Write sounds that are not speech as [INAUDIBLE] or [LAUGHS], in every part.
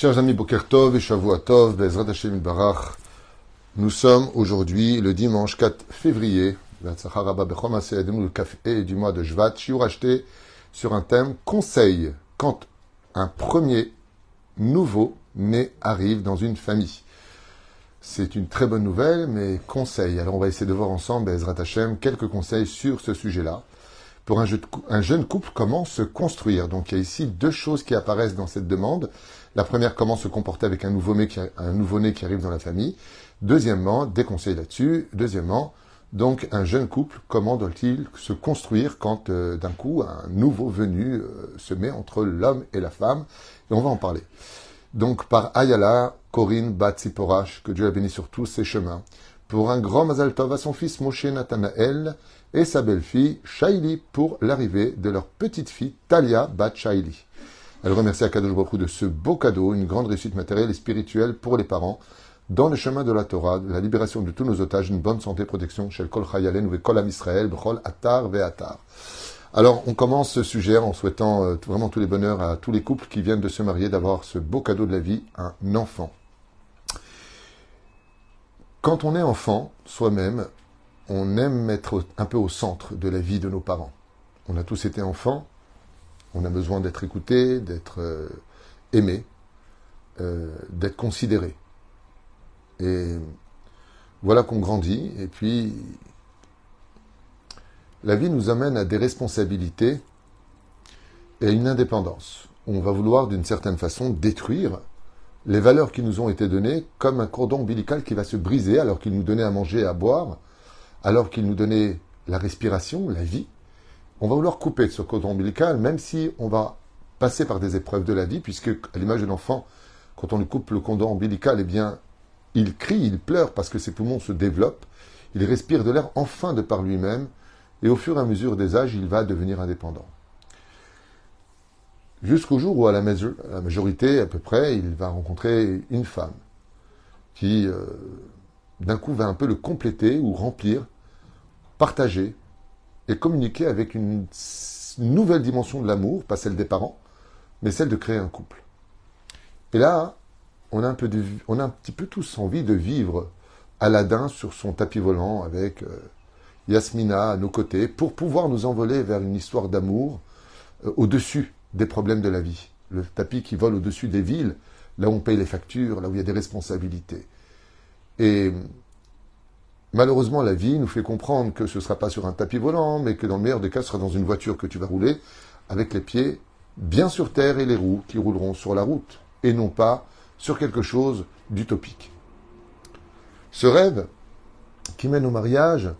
Chers amis Bokertov et Shavuatov, Bezrat Hashem nous sommes aujourd'hui le dimanche 4 février, et du mois de Jvat, sur un thème conseil quand un premier nouveau né arrive dans une famille. C'est une très bonne nouvelle, mais conseil. Alors on va essayer de voir ensemble, Bezrat Hashem, quelques conseils sur ce sujet-là. Pour un, jeune couple, comment se construire? Donc il y a ici deux choses qui apparaissent dans cette demande. La première, comment se comporter avec un nouveau-né qui, arrive dans la famille. Deuxièmement, des conseils là-dessus. Deuxièmement, donc un jeune couple, comment doit-il se construire quand euh, d'un coup un nouveau venu euh, se met entre l'homme et la femme Et on va en parler. Donc par Ayala, Corinne Batsiporash, que Dieu a béni sur tous ses chemins, pour un grand Mazal Tov à son fils Moshe Nathanael et sa belle-fille Shaili pour l'arrivée de leur petite fille Talia Bat Shaili. Elle remercie Akadosh Baruch de ce beau cadeau, une grande réussite matérielle et spirituelle pour les parents, dans le chemin de la Torah, la libération de tous nos otages, une bonne santé, protection, chez Kol Chayalen ou Kol Israël, Bchol Atar. Alors, on commence ce sujet en souhaitant euh, vraiment tous les bonheurs à tous les couples qui viennent de se marier, d'avoir ce beau cadeau de la vie, un enfant. Quand on est enfant, soi-même, on aime être un peu au centre de la vie de nos parents. On a tous été enfants, on a besoin d'être écouté, d'être euh, aimé, euh, d'être considéré. Et voilà qu'on grandit, et puis la vie nous amène à des responsabilités et à une indépendance. On va vouloir d'une certaine façon détruire les valeurs qui nous ont été données comme un cordon ombilical qui va se briser alors qu'il nous donnait à manger et à boire, alors qu'il nous donnait la respiration, la vie. On va vouloir couper ce cordon ombilical, même si on va passer par des épreuves de la vie, puisque à l'image de l'enfant, quand on lui coupe le cordon ombilical, eh bien, il crie, il pleure parce que ses poumons se développent, il respire de l'air enfin de par lui-même, et au fur et à mesure des âges, il va devenir indépendant. Jusqu'au jour où, à la, majorité, à peu près, il va rencontrer une femme qui, euh, d'un coup, va un peu le compléter ou remplir, partager et communiquer avec une nouvelle dimension de l'amour, pas celle des parents, mais celle de créer un couple. Et là, on a un, peu on a un petit peu tous envie de vivre Aladdin sur son tapis volant avec euh, Yasmina à nos côtés pour pouvoir nous envoler vers une histoire d'amour euh, au-dessus des problèmes de la vie. Le tapis qui vole au-dessus des villes, là où on paye les factures, là où il y a des responsabilités. Et malheureusement, la vie nous fait comprendre que ce ne sera pas sur un tapis volant, mais que dans le meilleur des cas, ce sera dans une voiture que tu vas rouler, avec les pieds bien sur terre et les roues qui rouleront sur la route, et non pas sur quelque chose d'utopique. Ce rêve qui mène au mariage,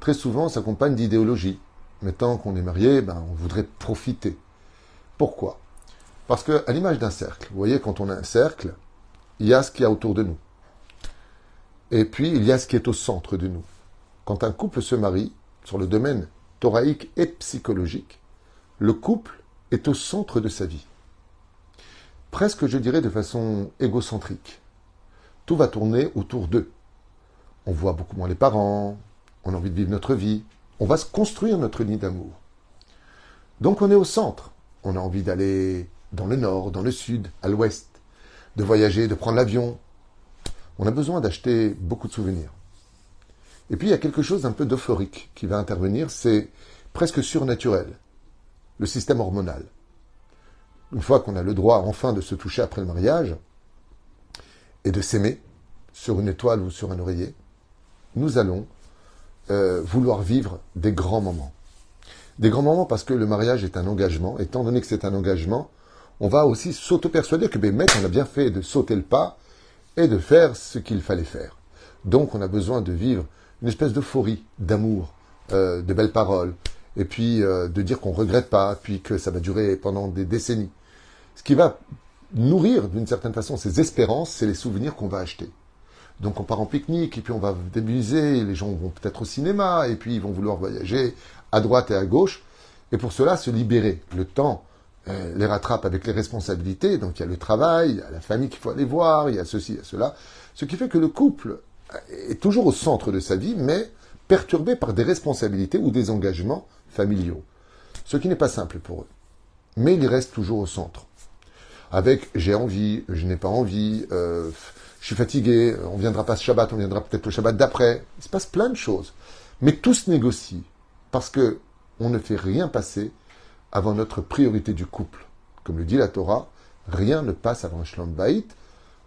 très souvent s'accompagne d'idéologie. Mais tant qu'on est marié, ben, on voudrait profiter. Pourquoi? Parce que, à l'image d'un cercle, vous voyez, quand on a un cercle, il y a ce qu'il y a autour de nous. Et puis, il y a ce qui est au centre de nous. Quand un couple se marie, sur le domaine thoraïque et psychologique, le couple est au centre de sa vie. Presque, je dirais, de façon égocentrique. Tout va tourner autour d'eux. On voit beaucoup moins les parents, on a envie de vivre notre vie, on va se construire notre nid d'amour. Donc on est au centre on a envie d'aller dans le nord, dans le sud, à l'ouest, de voyager, de prendre l'avion. On a besoin d'acheter beaucoup de souvenirs. Et puis il y a quelque chose d'un peu d'euphorique qui va intervenir, c'est presque surnaturel, le système hormonal. Une fois qu'on a le droit enfin de se toucher après le mariage et de s'aimer sur une étoile ou sur un oreiller, nous allons euh, vouloir vivre des grands moments. Des grands moments parce que le mariage est un engagement. Étant donné que c'est un engagement, on va aussi s'auto-persuader que, ben, on a bien fait de sauter le pas et de faire ce qu'il fallait faire. Donc, on a besoin de vivre une espèce d'euphorie, d'amour, euh, de belles paroles, et puis euh, de dire qu'on ne regrette pas, puis que ça va durer pendant des décennies. Ce qui va nourrir d'une certaine façon ces espérances, c'est les souvenirs qu'on va acheter. Donc on part en pique-nique, et puis on va débuser, les gens vont peut-être au cinéma, et puis ils vont vouloir voyager à droite et à gauche, et pour cela se libérer. Le temps les rattrape avec les responsabilités, donc il y a le travail, il y a la famille qu'il faut aller voir, il y a ceci, il y a cela, ce qui fait que le couple est toujours au centre de sa vie, mais perturbé par des responsabilités ou des engagements familiaux, ce qui n'est pas simple pour eux. Mais il reste toujours au centre. avec j'ai envie, je n'ai pas envie, euh, je suis fatigué, on viendra pas ce Shabbat, on viendra peut-être le Shabbat d'après. Il se passe plein de choses. Mais tout se négocie parce que on ne fait rien passer avant notre priorité du couple. Comme le dit la Torah, rien ne passe avant un Shalom Baït,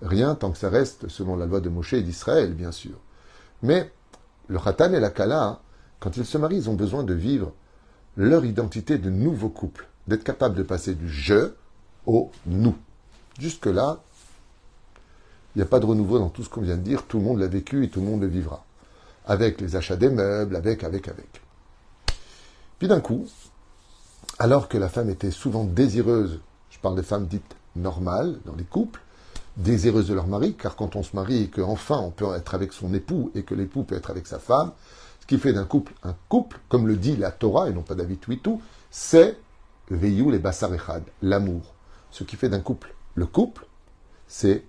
rien tant que ça reste selon la loi de Moshe et d'Israël, bien sûr. Mais le Khatan et la Kala, quand ils se marient, ils ont besoin de vivre leur identité de nouveau couple, d'être capable de passer du je au nous. Jusque-là, il n'y a pas de renouveau dans tout ce qu'on vient de dire, tout le monde l'a vécu et tout le monde le vivra. Avec les achats des meubles, avec, avec, avec. Puis d'un coup, alors que la femme était souvent désireuse, je parle des femmes dites normales dans les couples, désireuses de leur mari, car quand on se marie et qu'enfin on peut être avec son époux et que l'époux peut être avec sa femme, ce qui fait d'un couple un couple, comme le dit la Torah et non pas David Huitou, c'est Veyou les Bassar l'amour. Ce qui fait d'un couple le couple, c'est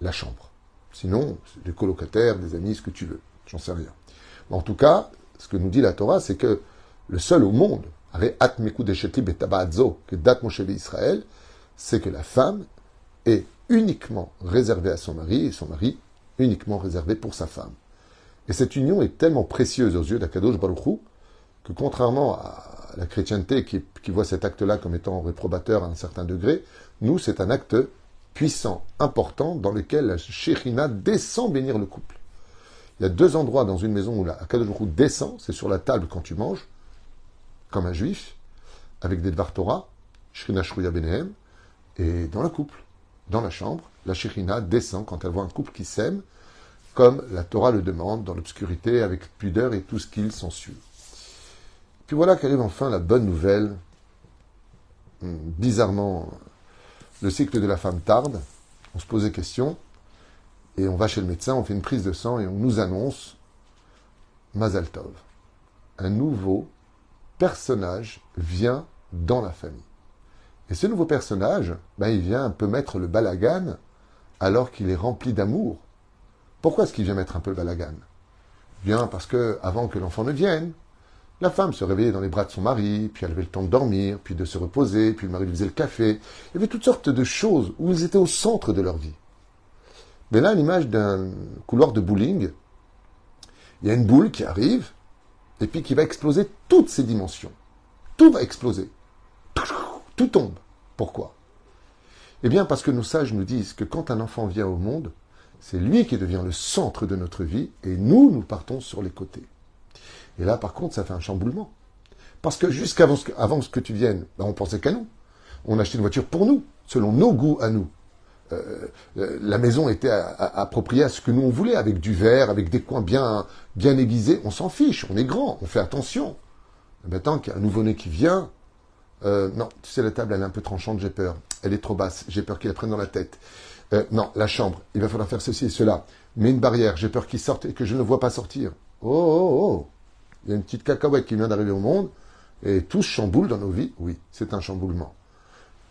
la chambre. Sinon, des colocataires, des amis, ce que tu veux. J'en sais rien. Mais en tout cas, ce que nous dit la Torah, c'est que le seul au monde, c'est que la femme est uniquement réservée à son mari et son mari uniquement réservé pour sa femme. Et cette union est tellement précieuse aux yeux d'Akadosh Baruchou que contrairement à la chrétienté qui, voit cet acte-là comme étant réprobateur à un certain degré, nous, c'est un acte puissant, important, dans lequel la Shechina descend bénir le couple. Il y a deux endroits dans une maison où la Akadosh descend, c'est sur la table quand tu manges, comme un juif, avec des Dvar Torah, Shrina Shruya Benehem, et dans le couple, dans la chambre, la Shechina descend quand elle voit un couple qui s'aime, comme la Torah le demande, dans l'obscurité, avec pudeur et tout ce qu'il s'ensuit. Puis voilà qu'arrive enfin la bonne nouvelle, hmm, bizarrement le cycle de la femme tarde, on se pose des questions, et on va chez le médecin, on fait une prise de sang et on nous annonce Mazal Tov. Un nouveau personnage vient dans la famille. Et ce nouveau personnage, ben, il vient un peu mettre le balagan alors qu'il est rempli d'amour. Pourquoi est-ce qu'il vient mettre un peu le balagan? Bien parce que avant que l'enfant ne vienne, la femme se réveillait dans les bras de son mari, puis elle avait le temps de dormir, puis de se reposer, puis le mari faisait le café. Il y avait toutes sortes de choses où ils étaient au centre de leur vie. Mais là, l'image d'un couloir de bowling, il y a une boule qui arrive, et puis qui va exploser toutes ses dimensions. Tout va exploser. Tout tombe. Pourquoi? Eh bien, parce que nos sages nous disent que quand un enfant vient au monde, c'est lui qui devient le centre de notre vie, et nous, nous partons sur les côtés. Et là, par contre, ça fait un chamboulement. Parce que jusqu'avant avant que tu viennes, ben, on pensait qu'à nous. On achetait une voiture pour nous, selon nos goûts à nous. Euh, euh, la maison était appropriée à ce que nous on voulait, avec du verre, avec des coins bien, aiguisés. On s'en fiche, on est grand, on fait attention. Maintenant qu'il y un nouveau-né qui vient, euh, non, tu sais, la table, elle est un peu tranchante, j'ai peur. Elle est trop basse, j'ai peur qu'il la prenne dans la tête. non, la chambre, il va falloir faire ceci et cela. Mais une barrière, j'ai peur qu'il sorte et que je ne le vois pas sortir. Oh, oh, oh il y a une petite cacahuète qui vient d'arriver au monde, et tout chamboule dans nos vies, oui, c'est un chamboulement.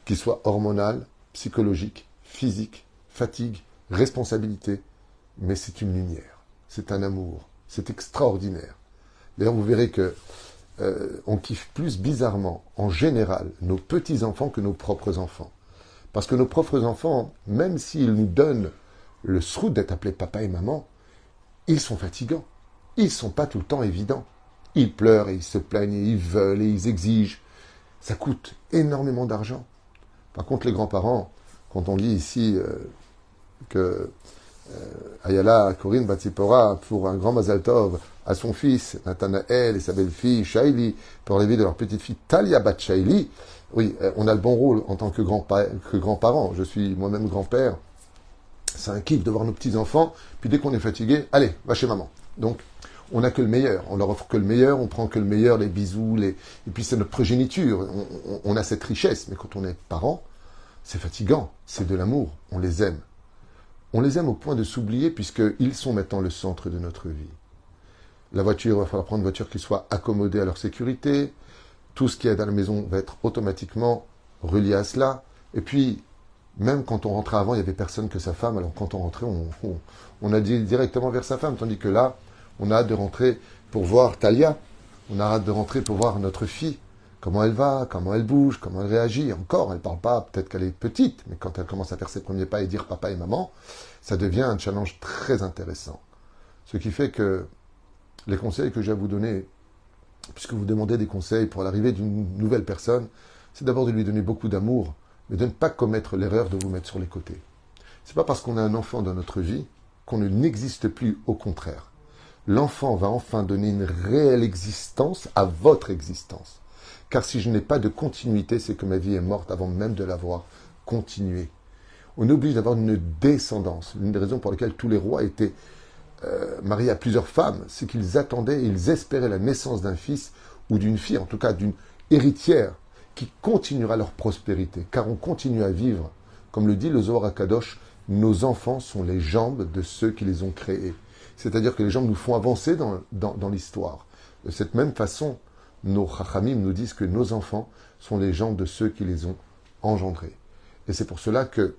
Qu'il soit hormonal, psychologique, physique, fatigue, responsabilité, mais c'est une lumière, c'est un amour, c'est extraordinaire. D'ailleurs, vous verrez que euh, on kiffe plus bizarrement, en général, nos petits-enfants que nos propres enfants. Parce que nos propres enfants, même s'ils nous donnent le srout d'être appelés papa et maman, ils sont fatigants. Ils sont pas tout le temps évidents. Ils pleurent et ils se plaignent et ils veulent et ils exigent. Ça coûte énormément d'argent. Par contre, les grands-parents, quand on dit ici euh, que euh, Ayala Corinne Batsipora pour un grand Mazaltov à son fils Nathanaël et sa belle-fille Shaili pour la de leur petite fille Talia Bat Shaili, oui, euh, on a le bon rôle en tant que grands-parents. Je suis moi-même grand-père. C'est un kiff de voir nos petits-enfants. Puis dès qu'on est fatigué, allez, va chez maman. Donc, on n'a que le meilleur. On leur offre que le meilleur, on prend que le meilleur, les bisous, les... et puis c'est notre progéniture. On, a cette richesse, mais quand on est parent, c'est fatigant, c'est de l'amour, on les aime. On les aime au point de s'oublier puisqu'ils sont maintenant le centre de notre vie. La voiture, il va falloir prendre une voiture qui soit accommodée à leur sécurité. Tout ce qui est dans la maison va être automatiquement relié à cela. Et puis, même quand on rentrait avant, il n'y avait personne que sa femme. Alors quand on rentrait, on, on a dit directement vers sa femme. Tandis que là, on a hâte de rentrer pour voir Talia. On a hâte de rentrer pour voir notre fille. Comment elle va, comment elle bouge, comment elle réagit. Encore, elle ne parle pas, peut-être qu'elle est petite, mais quand elle commence à faire ses premiers pas et dire papa et maman, ça devient un challenge très intéressant. Ce qui fait que les conseils que j'ai à vous donner, puisque vous demandez des conseils pour l'arrivée d'une nouvelle personne, c'est d'abord de lui donner beaucoup d'amour, mais de ne pas commettre l'erreur de vous mettre sur les côtés. C'est pas parce qu'on a un enfant dans notre vie qu'on ne n'existe plus, au contraire. L'enfant va enfin donner une réelle existence à votre existence. Car si je n'ai pas de continuité, c'est que ma vie est morte avant même de l'avoir continuée. On oblige d'avoir une descendance. L'une des raisons pour lesquelles tous les rois étaient euh, mariés à plusieurs femmes, c'est qu'ils attendaient, ils espéraient la naissance d'un fils ou d'une fille, en tout cas d'une héritière, qui continuera leur prospérité. Car on continue à vivre. Comme le dit le Zohar Kadosh, nos enfants sont les jambes de ceux qui les ont créés. C'est-à-dire que les jambes nous font avancer dans l'histoire. De cette même façon, nos chachamim nous disent que nos enfants sont les jambes de ceux qui les ont engendrés. Et c'est pour cela que,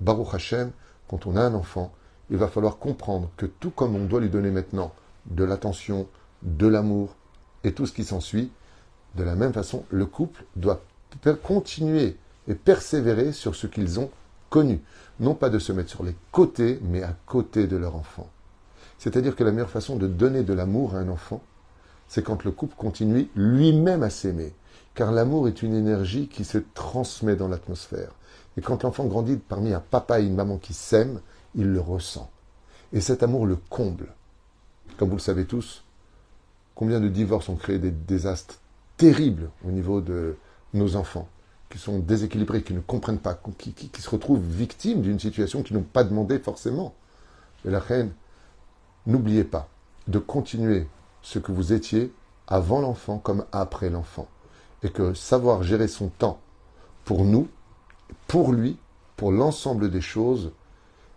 Baruch Hashem, quand on a un enfant, il va falloir comprendre que tout comme on doit lui donner maintenant de l'attention, de l'amour et tout ce qui s'ensuit, de la même façon, le couple doit continuer et persévérer sur ce qu'ils ont connu. Non pas de se mettre sur les côtés, mais à côté de leur enfant. C'est-à-dire que la meilleure façon de donner de l'amour à un enfant, c'est quand le couple continue lui-même à s'aimer. Car l'amour est une énergie qui se transmet dans l'atmosphère. Et quand l'enfant grandit parmi un papa et une maman qui s'aiment, il le ressent. Et cet amour le comble. Comme vous le savez tous, combien de divorces ont créé des désastres terribles au niveau de nos enfants, qui sont déséquilibrés, qui ne comprennent pas, qui, se retrouvent victimes d'une situation qu'ils n'ont pas demandé forcément. Et la reine, n'oubliez pas de continuer ce que vous étiez avant l'enfant comme après l'enfant. Et que savoir gérer son temps pour nous, pour lui, pour l'ensemble des choses,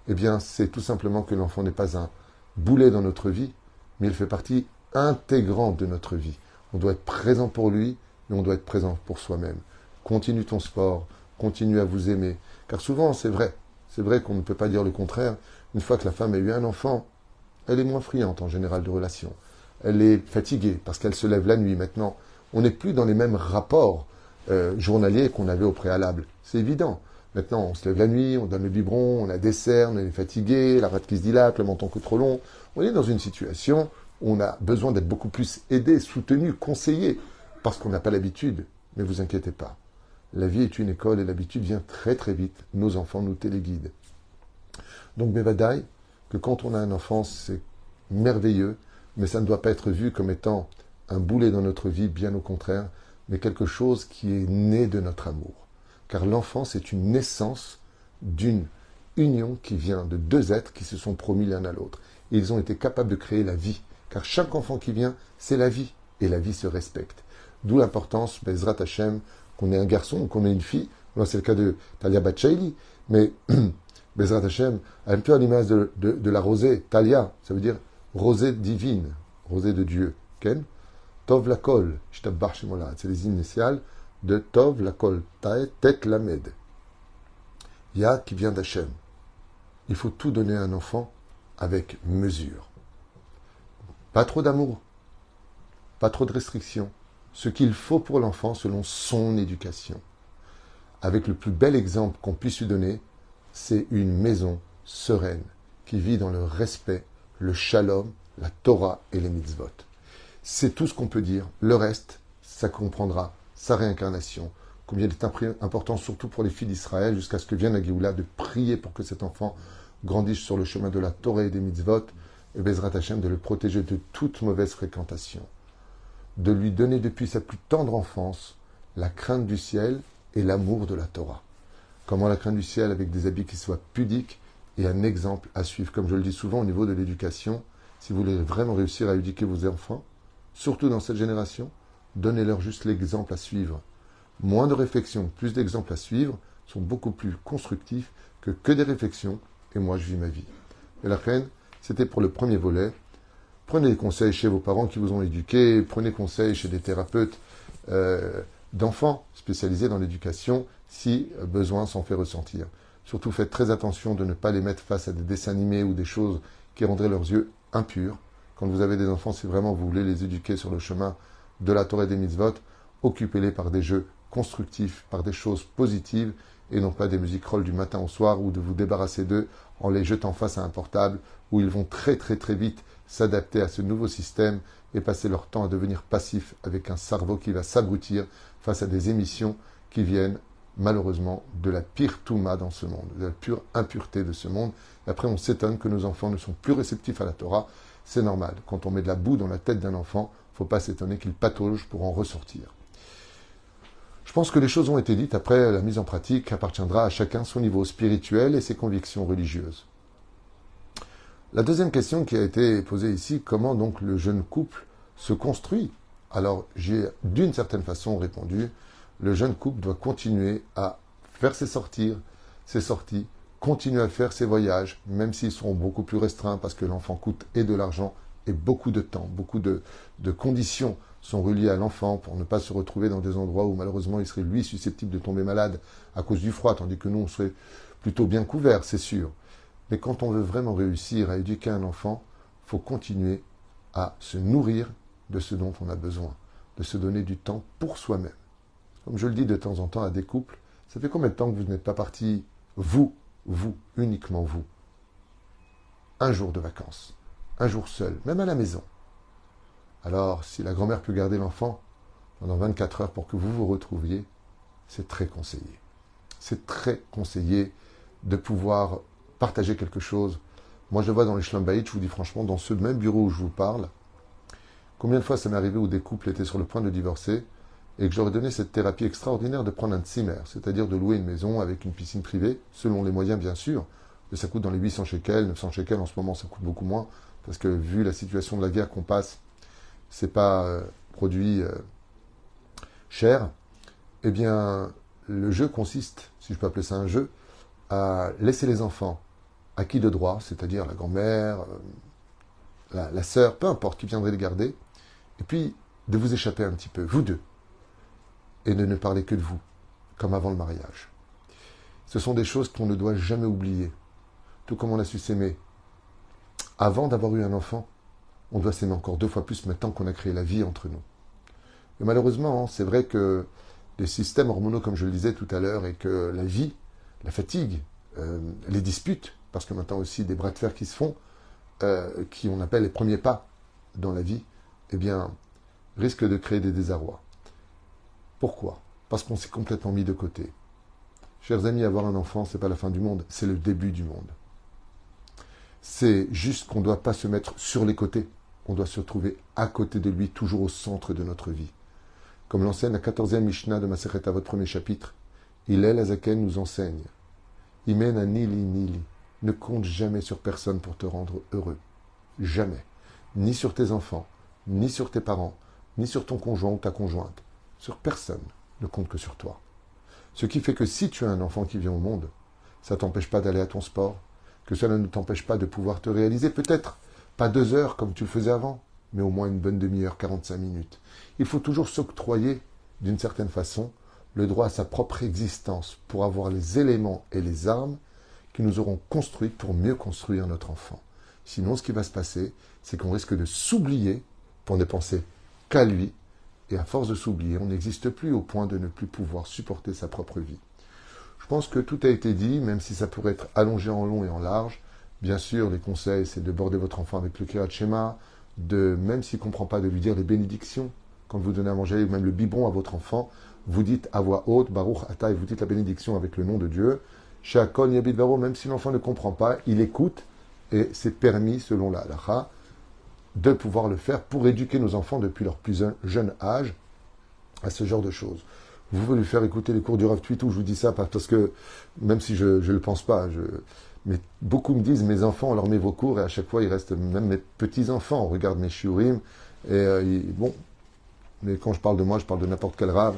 eh bien, c'est tout simplement que l'enfant n'est pas un boulet dans notre vie, mais il fait partie intégrante de notre vie. On doit être présent pour lui, mais on doit être présent pour soi-même. Continue ton sport, continue à vous aimer. Car souvent, c'est vrai, c'est vrai qu'on ne peut pas dire le contraire. Une fois que la femme a eu un enfant, elle est moins friante en général de relations elle est fatiguée parce qu'elle se lève la nuit maintenant. On n'est plus dans les mêmes rapports euh, journaliers qu'on avait au préalable. C'est évident. Maintenant, on se lève la nuit, on donne le biberon, on a des cernes, on est fatigué, la rate qui se dilate, le menton que trop long. On est dans une situation où on a besoin d'être beaucoup plus aidé, soutenu, conseillé, parce qu'on n'a pas l'habitude. Mais vous inquiétez pas. La vie est une école et l'habitude vient très très vite. Nos enfants nous téléguident. Donc, Bevadaï, que quand on a un enfant, c'est merveilleux mais ça ne doit pas être vu comme étant un boulet dans notre vie, bien au contraire, mais quelque chose qui est né de notre amour. Car l'enfance est une naissance d'une union qui vient de deux êtres qui se sont promis l'un à l'autre. Et ils ont été capables de créer la vie. Car chaque enfant qui vient, c'est la vie. Et la vie se respecte. D'où l'importance, Bezrat Hashem, qu'on ait un garçon ou qu'on ait une fille. c'est le cas de Talia Batchaili. Mais [CLEARS THROAT] Bezrat Hashem, un peu à l'image de, de la rosée. Talia, ça veut dire rosée divine, rosée de Dieu. Ken Tov la kol, c'est les initiales de Tov la kol, Tet Lamed. Ya qui vient d'Hachem. Il faut tout donner à un enfant avec mesure. Pas trop d'amour, pas trop de restrictions. Ce qu'il faut pour l'enfant selon son éducation. Avec le plus bel exemple qu'on puisse lui donner, c'est une maison sereine qui vit dans le respect le shalom, la Torah et les mitzvot. C'est tout ce qu'on peut dire. Le reste, ça comprendra sa réincarnation. Combien il est important, surtout pour les filles d'Israël, jusqu'à ce que vienne la Géoula, de prier pour que cet enfant grandisse sur le chemin de la Torah et des mitzvot, et Bezrat Hashem de le protéger de toute mauvaise fréquentation. De lui donner depuis sa plus tendre enfance la crainte du ciel et l'amour de la Torah. Comment la crainte du ciel avec des habits qui soient pudiques et un exemple à suivre. Comme je le dis souvent au niveau de l'éducation, si vous voulez vraiment réussir à éduquer vos enfants, surtout dans cette génération, donnez-leur juste l'exemple à suivre. Moins de réflexions, plus d'exemples à suivre sont beaucoup plus constructifs que que des réflexions et moi je vis ma vie. Et la reine, c'était pour le premier volet. Prenez des conseils chez vos parents qui vous ont éduqué, prenez conseil chez des thérapeutes euh, d'enfants spécialisés dans l'éducation si besoin s'en fait ressentir. Surtout faites très attention de ne pas les mettre face à des dessins animés ou des choses qui rendraient leurs yeux impurs. Quand vous avez des enfants, si vraiment vous voulez les éduquer sur le chemin de la Torah des mitzvot, occupez-les par des jeux constructifs, par des choses positives, et non pas des musiques roll du matin au soir, ou de vous débarrasser d'eux en les jetant face à un portable, où ils vont très très très vite s'adapter à ce nouveau système et passer leur temps à devenir passifs avec un cerveau qui va s'abrutir face à des émissions qui viennent malheureusement de la pire touma dans ce monde, de la pure impureté de ce monde. Après, on s'étonne que nos enfants ne sont plus réceptifs à la Torah. C'est normal. Quand on met de la boue dans la tête d'un enfant, faut pas s'étonner qu'il patauge pour en ressortir. Je pense que les choses ont été dites. Après, la mise en pratique appartiendra à chacun son niveau spirituel et ses convictions religieuses. La deuxième question qui a été posée ici, comment donc le jeune couple se construit? Alors, j'ai d'une certaine façon répondu, le jeune couple doit continuer à faire ses sorties, ses sorties, continuer à faire ses voyages, même s'ils seront beaucoup plus restreints parce que l'enfant coûte et de l'argent et beaucoup de temps, beaucoup de, conditions sont reliées à l'enfant pour ne pas se retrouver dans des endroits où malheureusement il serait lui susceptible de tomber malade à cause du froid, tandis que nous on serait plutôt bien couverts, c'est sûr. Mais quand on veut vraiment réussir à éduquer un enfant, faut continuer à se nourrir de ce dont on a besoin, de se donner du temps pour soi-même. Comme je le dis de temps en temps à des couples, ça fait combien de temps que vous n'êtes pas parti, vous, vous, uniquement vous, un jour de vacances, un jour seul, même à la maison. Alors, si la grand-mère peut garder l'enfant pendant 24 heures pour que vous vous retrouviez, c'est très conseillé. C'est très conseillé de pouvoir partager quelque chose. Moi, je vois dans les Schlambaït, je vous dis franchement, dans ce même bureau où je vous parle, combien de fois ça m'est arrivé où des couples étaient sur le point de divorcer et que j'aurais donné cette thérapie extraordinaire de prendre un tzimmer, c'est-à-dire de louer une maison avec une piscine privée, selon les moyens bien sûr, mais ça coûte dans les 800 shekels, 900 shekels en ce moment ça coûte beaucoup moins, parce que vu la situation de la guerre qu'on passe, c'est pas euh, produit euh, cher, eh bien le jeu consiste, si je peux appeler ça un jeu, à laisser les enfants acquis de droit, c'est-à-dire la grand-mère, euh, la, la sœur, peu importe qui viendrait les garder, et puis de vous échapper un petit peu, vous deux, et ne parler que de vous, comme avant le mariage. Ce sont des choses qu'on ne doit jamais oublier. Tout comme on a su s'aimer avant d'avoir eu un enfant, on doit s'aimer encore deux fois plus maintenant qu'on a créé la vie entre nous. Et malheureusement, c'est vrai que les systèmes hormonaux, comme je le disais tout à l'heure, et que la vie, la fatigue, euh, les disputes, parce que maintenant aussi des bras de fer qui se font, euh, qui on appelle les premiers pas dans la vie, eh bien, risquent de créer des désarrois. Pourquoi? Parce qu'on s'est complètement mis de côté. Chers amis, avoir un enfant, c'est pas la fin du monde, c'est le début du monde. C'est juste qu'on ne doit pas se mettre sur les côtés. On doit se trouver à côté de lui, toujours au centre de notre vie. Comme l'enseigne la 14e Mishnah de Maseret à votre premier chapitre, il est Zaken nous enseigne. Imen à nili nili. Ne compte jamais sur personne pour te rendre heureux. Jamais. Ni sur tes enfants, ni sur tes parents, ni sur ton conjoint ou ta conjointe sur personne, ne compte que sur toi. Ce qui fait que si tu as un enfant qui vient au monde, ça t'empêche pas d'aller à ton sport, que cela ne t'empêche pas de pouvoir te réaliser, peut-être pas deux heures comme tu le faisais avant, mais au moins une bonne demi-heure, 45 minutes. Il faut toujours s'octroyer, d'une certaine façon, le droit à sa propre existence pour avoir les éléments et les armes qui nous auront construits pour mieux construire notre enfant. Sinon, ce qui va se passer, c'est qu'on risque de s'oublier pour ne penser qu'à lui et à force de s'oublier, on n'existe plus au point de ne plus pouvoir supporter sa propre vie. Je pense que tout a été dit, même si ça pourrait être allongé en long et en large. Bien sûr, les conseils, c'est de border votre enfant avec le Kirat Shema, de, même s'il ne comprend pas, de lui dire les bénédictions. Quand vous donnez à manger, ou même le biberon à votre enfant, vous dites à voix haute, Baruch Ata, et vous dites la bénédiction avec le nom de Dieu. Shakol Yabid Baro, même si l'enfant ne comprend pas, il écoute, et c'est permis selon la halakha de pouvoir le faire pour éduquer nos enfants depuis leur plus jeune âge à ce genre de choses. Vous voulez faire écouter les cours du Rav Twitou, je vous dis ça parce que, même si je ne le pense pas, mais beaucoup me disent, mes enfants, on leur met vos cours et à chaque fois, il reste même mes petits-enfants, on regarde mes shiurim, et euh, bon, mais quand je parle de moi, je parle de n'importe quel Rav,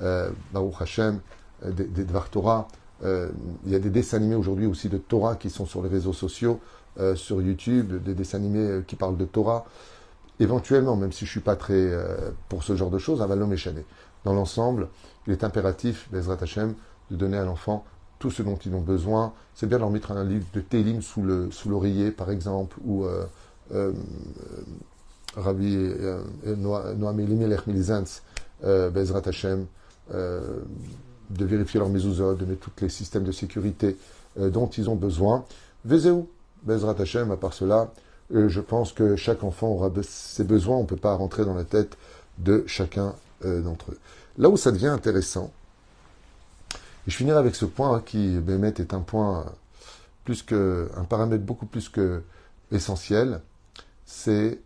euh, Baruch Hashem, euh, des, des Dvar Torah, euh, il y a des dessins animés aujourd'hui aussi de Torah qui sont sur les réseaux sociaux. Euh, sur YouTube, des dessins animés euh, qui parlent de Torah. Éventuellement, même si je ne suis pas très euh, pour ce genre de choses, Avalom Dans l'ensemble, il est impératif, Bezrat Hashem, de donner à l'enfant tout ce dont ils ont besoin. C'est bien de leur mettre un livre de Télim sous, le, l'oreiller, par exemple, ou Rabbi Noam Elimelech Bezrat Hashem, de vérifier leur mezuzot, de mettre tous les systèmes de sécurité dont ils ont besoin. Vezeu, Bezrat Hashem, à part cela, euh, je pense que chaque enfant aura ses besoins, on ne peut pas rentrer dans la tête de chacun euh, d'entre eux. Là où ça devient intéressant, et je finirai avec ce point qui, Bémet, est un point plus que, un paramètre beaucoup plus que essentiel, c'est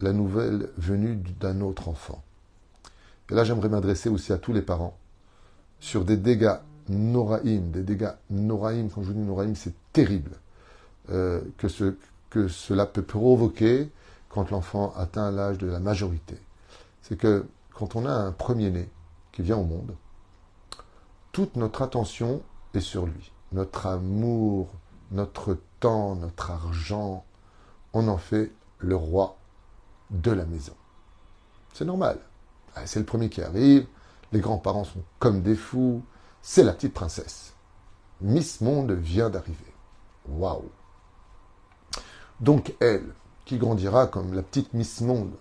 la nouvelle venue d'un autre enfant. Et là, j'aimerais m'adresser aussi à tous les parents sur des dégâts noraïm, des dégâts noraïm, quand je dis noraïm, c'est terrible, euh, que, que cela peut provoquer quand l'enfant atteint l'âge de la majorité. C'est que quand on a un premier-né qui vient au monde, toute notre attention est sur lui. Notre amour, notre temps, notre argent, on en fait le roi de la maison. C'est normal. Ah, c'est le premier qui arrive, les grands-parents sont comme des fous, c'est la petite princesse. Miss Monde vient d'arriver. Waouh Donc elle, qui grandira comme la petite Miss Monde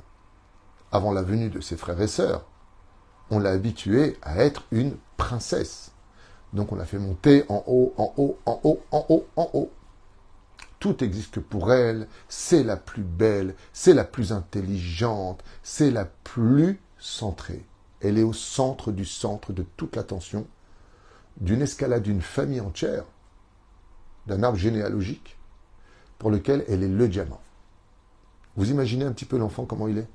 avant la venue de ses frères et sœurs, on l'a habituée à être une princesse. Donc on l'a fait monter en haut, en haut, en haut, en haut, en haut. Tout existe pour elle, c'est la plus belle, c'est la plus intelligente, c'est la plus centrée. Elle est au centre du centre de toute l'attention, d'une escalade d'une famille entière, d'un arbre généalogique, pour lequel elle est le diamant. Vous imaginez un petit peu l'enfant, comment il est?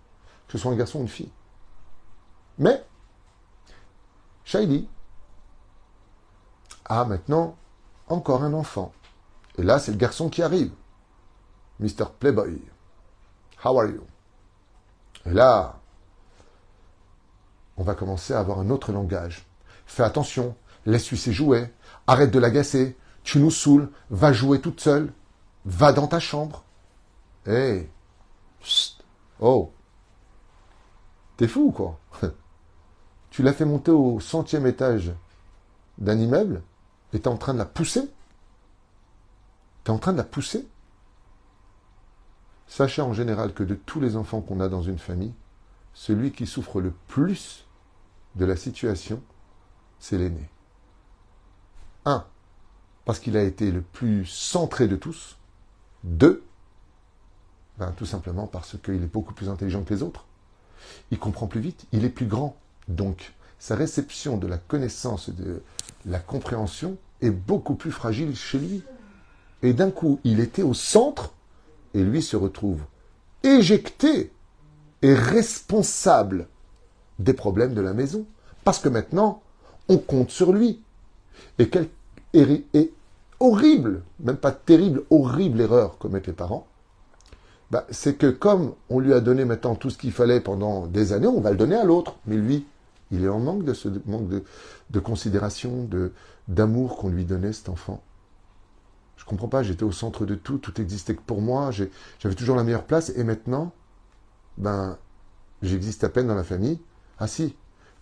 Que ce soit un garçon ou une fille. Mais, Shaili a maintenant encore un enfant. Et là, c'est le garçon qui arrive. Mr. Playboy. How are you? Et là, on va commencer à avoir un autre langage. Fais attention, laisse-lui ses jouets, arrête de l'agacer, tu nous saoules, va jouer toute seule, va dans ta chambre. Hé, hey. oh, t'es fou ou quoi [LAUGHS] Tu l'as fait monter au centième étage d'un immeuble et t'es en train de la pousser T'es en train de la pousser Sachez en général que de tous les enfants qu'on a dans une famille, celui qui souffre le plus de la situation, c'est l'aîné. Un, parce qu'il a été le plus centré de tous. Deux, ben, tout simplement parce qu'il est beaucoup plus intelligent que les autres. Il comprend plus vite, il est plus grand. Donc, sa réception de la connaissance, de la compréhension est beaucoup plus fragile chez lui. Et d'un coup, il était au centre et lui se retrouve éjecté et responsable des problèmes de la maison. Parce que maintenant, on compte sur lui. Et quelle et horrible, même pas terrible, horrible erreur commettent les parents, bah, c'est que comme on lui a donné maintenant tout ce qu'il fallait pendant des années, on va le donner à l'autre. Mais lui, il est en manque de ce manque de, considération, de, d'amour qu'on lui donnait, cet enfant. Je comprends pas, j'étais au centre de tout, tout existait que pour moi, j'avais toujours la meilleure place, et maintenant, ben, j'existe à peine dans la famille. Ah si,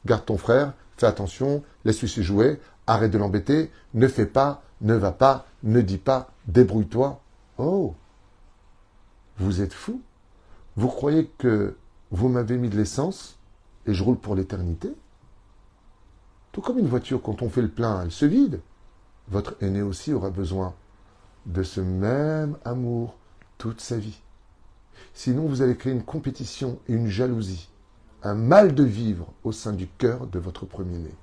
garde ton frère, fais attention, laisse-lui se jouer, arrête de l'embêter, ne fais pas, ne va pas, ne dis pas, débrouille-toi. Oh Vous êtes fou Vous croyez que vous m'avez mis de l'essence et je roule pour l'éternité? Tout comme une voiture, quand on fait le plein, elle se vide. Votre aîné aussi aura besoin de ce même amour toute sa vie. Sinon, vous allez créer une compétition et une jalousie, un mal de vivre au sein du cœur de votre premier-né.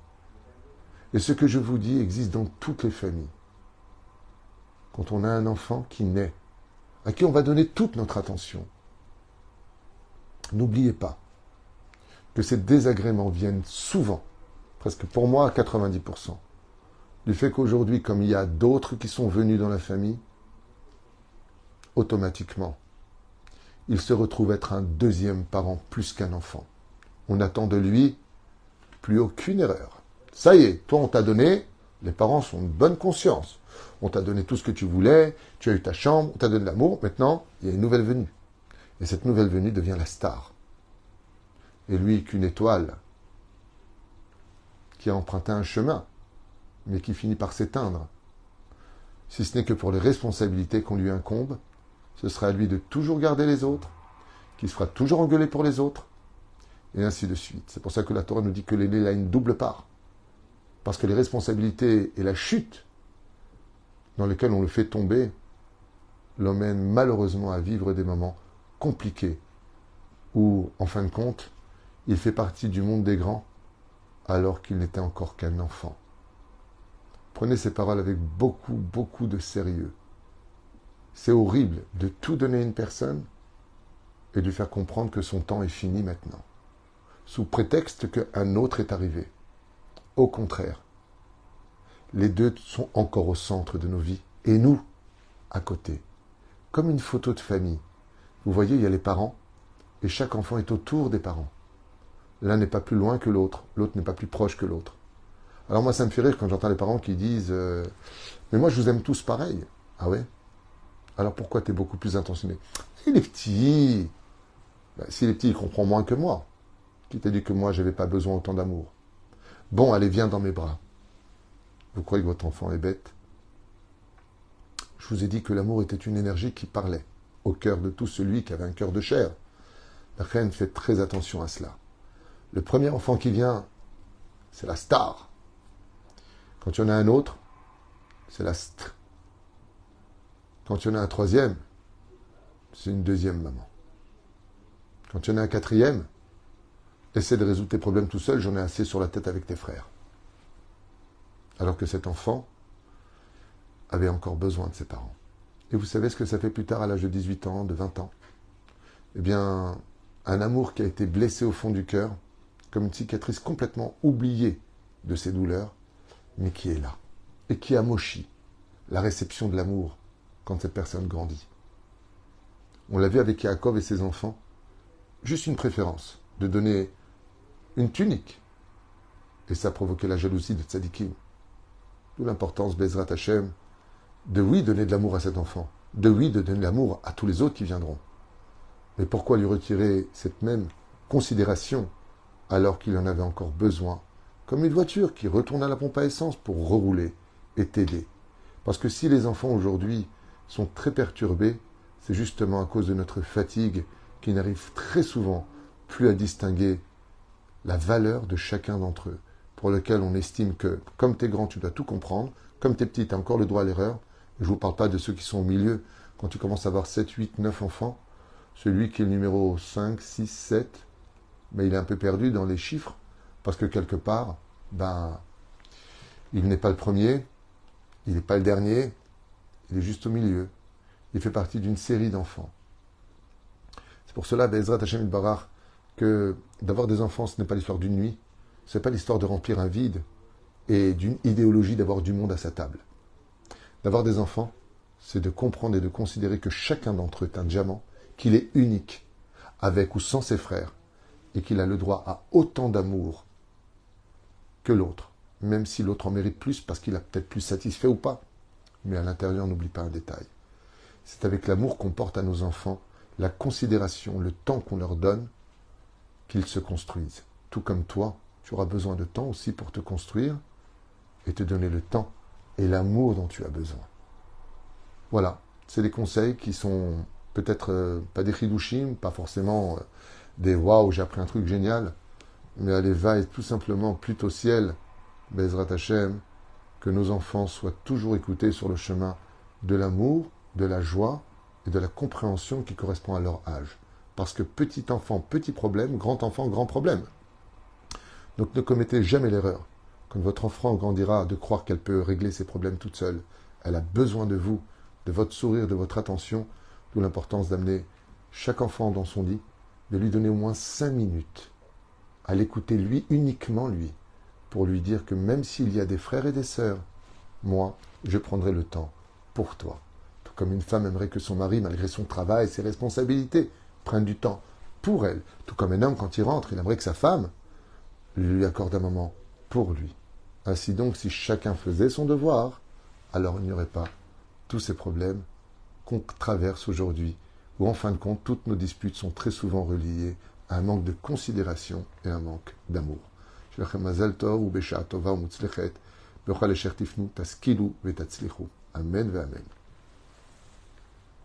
Et ce que je vous dis existe dans toutes les familles. Quand on a un enfant qui naît, à qui on va donner toute notre attention, n'oubliez pas que ces désagréments viennent souvent, presque pour moi à 90%, du fait qu'aujourd'hui, comme il y a d'autres qui sont venus dans la famille, automatiquement, il se retrouve être un deuxième parent plus qu'un enfant. On attend de lui plus aucune erreur. Ça y est, toi on t'a donné, les parents sont de bonne conscience. On t'a donné tout ce que tu voulais, tu as eu ta chambre, on t'a donné l'amour, maintenant il y a une nouvelle venue. Et cette nouvelle venue devient la star. Et lui qu'une étoile qui a emprunté un chemin, mais qui finit par s'éteindre. Si ce n'est que pour les responsabilités qu'on lui incombe, ce sera à lui de toujours garder les autres, qu'il se fera toujours engueuler pour les autres, et ainsi de suite. C'est pour ça que la Torah nous dit que l'aîné a une double part. Parce que les responsabilités et la chute dans lesquelles on le fait tomber l'emmènent malheureusement à vivre des moments compliqués où, en fin de compte, il fait partie du monde des grands alors qu'il n'était encore qu'un enfant. Prenez ces paroles avec beaucoup, beaucoup de sérieux. C'est horrible de tout donner à une personne et de lui faire comprendre que son temps est fini maintenant, sous prétexte qu'un autre est arrivé. Au contraire, les deux sont encore au centre de nos vies et nous, à côté, comme une photo de famille. Vous voyez, il y a les parents et chaque enfant est autour des parents. L'un n'est pas plus loin que l'autre, l'autre n'est pas plus proche que l'autre. Alors moi, ça me fait rire quand j'entends les parents qui disent euh, Mais moi, je vous aime tous pareil. Ah ouais? Alors pourquoi tu es beaucoup plus intentionné? Il est petit. Ben, S'il est petit, il comprend moins que moi. Qui t'a dit que moi, je n'avais pas besoin autant d'amour Bon, allez, viens dans mes bras. Vous croyez que votre enfant est bête? Je vous ai dit que l'amour était une énergie qui parlait au cœur de tout celui qui avait un cœur de chair. La reine fait très attention à cela. Le premier enfant qui vient, c'est la star. Quand il y en a un autre, c'est la st. Quand il y en a un troisième, c'est une deuxième maman. Quand il y en a un quatrième, essaie de résoudre tes problèmes tout seul, j'en ai assez sur la tête avec tes frères. Alors que cet enfant avait encore besoin de ses parents. Et vous savez ce que ça fait plus tard à l'âge de 18 ans, de 20 ans? Eh bien, un amour qui a été blessé au fond du cœur, comme une cicatrice complètement oubliée de ses douleurs, mais qui est là, et qui amochit la réception de l'amour quand cette personne grandit. On l'a vu avec Yaakov et ses enfants, juste une préférence de donner une tunique, et ça a provoqué la jalousie de Tzadikim. D'où l'importance, Bezrat Hashem, de oui donner de l'amour à cet enfant, de oui de donner de l'amour à tous les autres qui viendront. Mais pourquoi lui retirer cette même considération alors qu'il en avait encore besoin, comme une voiture qui retourne à la pompe à essence pour rerouler et t'aider. Parce que si les enfants aujourd'hui sont très perturbés, c'est justement à cause de notre fatigue qui n'arrive très souvent plus à distinguer la valeur de chacun d'entre eux, pour lequel on estime que, comme tu es grand, tu dois tout comprendre, comme tu es petit, tu as encore le droit à l'erreur. Je ne vous parle pas de ceux qui sont au milieu, quand tu commences à avoir 7, 8, 9 enfants, celui qui est le numéro 5, 6, 7, mais il est un peu perdu dans les chiffres, parce que quelque part, ben, il n'est pas le premier, il n'est pas le dernier, il est juste au milieu. Il fait partie d'une série d'enfants. C'est pour cela, Bezrat Hashem Barar, que d'avoir des enfants, ce n'est pas l'histoire d'une nuit, ce n'est pas l'histoire de remplir un vide et d'une idéologie d'avoir du monde à sa table. D'avoir des enfants, c'est de comprendre et de considérer que chacun d'entre eux est un diamant, qu'il est unique, avec ou sans ses frères, et qu'il a le droit à autant d'amour que l'autre, même si l'autre en mérite plus parce qu'il a peut-être plus satisfait ou pas. Mais à l'intérieur, n'oublie pas un détail. C'est avec l'amour qu'on porte à nos enfants, la considération, le temps qu'on leur donne, qu'ils se construisent. Tout comme toi, tu auras besoin de temps aussi pour te construire et te donner le temps et l'amour dont tu as besoin. Voilà, c'est des conseils qui sont peut-être euh, pas des chidushim, pas forcément euh, des waouh, j'ai appris un truc génial, mais allez, va et tout simplement plutôt ciel, Bezrat Hashem, que nos enfants soient toujours écoutés sur le chemin de l'amour, de la joie et de la compréhension qui correspond à leur âge. Parce que petit enfant, petit problème, grand enfant, grand problème. Donc ne commettez jamais l'erreur, quand votre enfant grandira, de croire qu'elle peut régler ses problèmes toute seule. Elle a besoin de vous, de votre sourire, de votre attention, d'où l'importance d'amener chaque enfant dans son lit de lui donner au moins cinq minutes à l'écouter lui, uniquement lui, pour lui dire que même s'il y a des frères et des sœurs, moi, je prendrai le temps pour toi. Tout comme une femme aimerait que son mari, malgré son travail ses responsabilités, prenne du temps pour elle. Tout comme un homme, quand il rentre, il aimerait que sa femme lui accorde un moment pour lui. Ainsi donc, si chacun faisait son devoir, alors il n'y aurait pas tous ces problèmes qu'on traverse aujourd'hui où en fin de compte, toutes nos disputes sont très souvent reliées à un manque de considération et un manque d'amour. Amen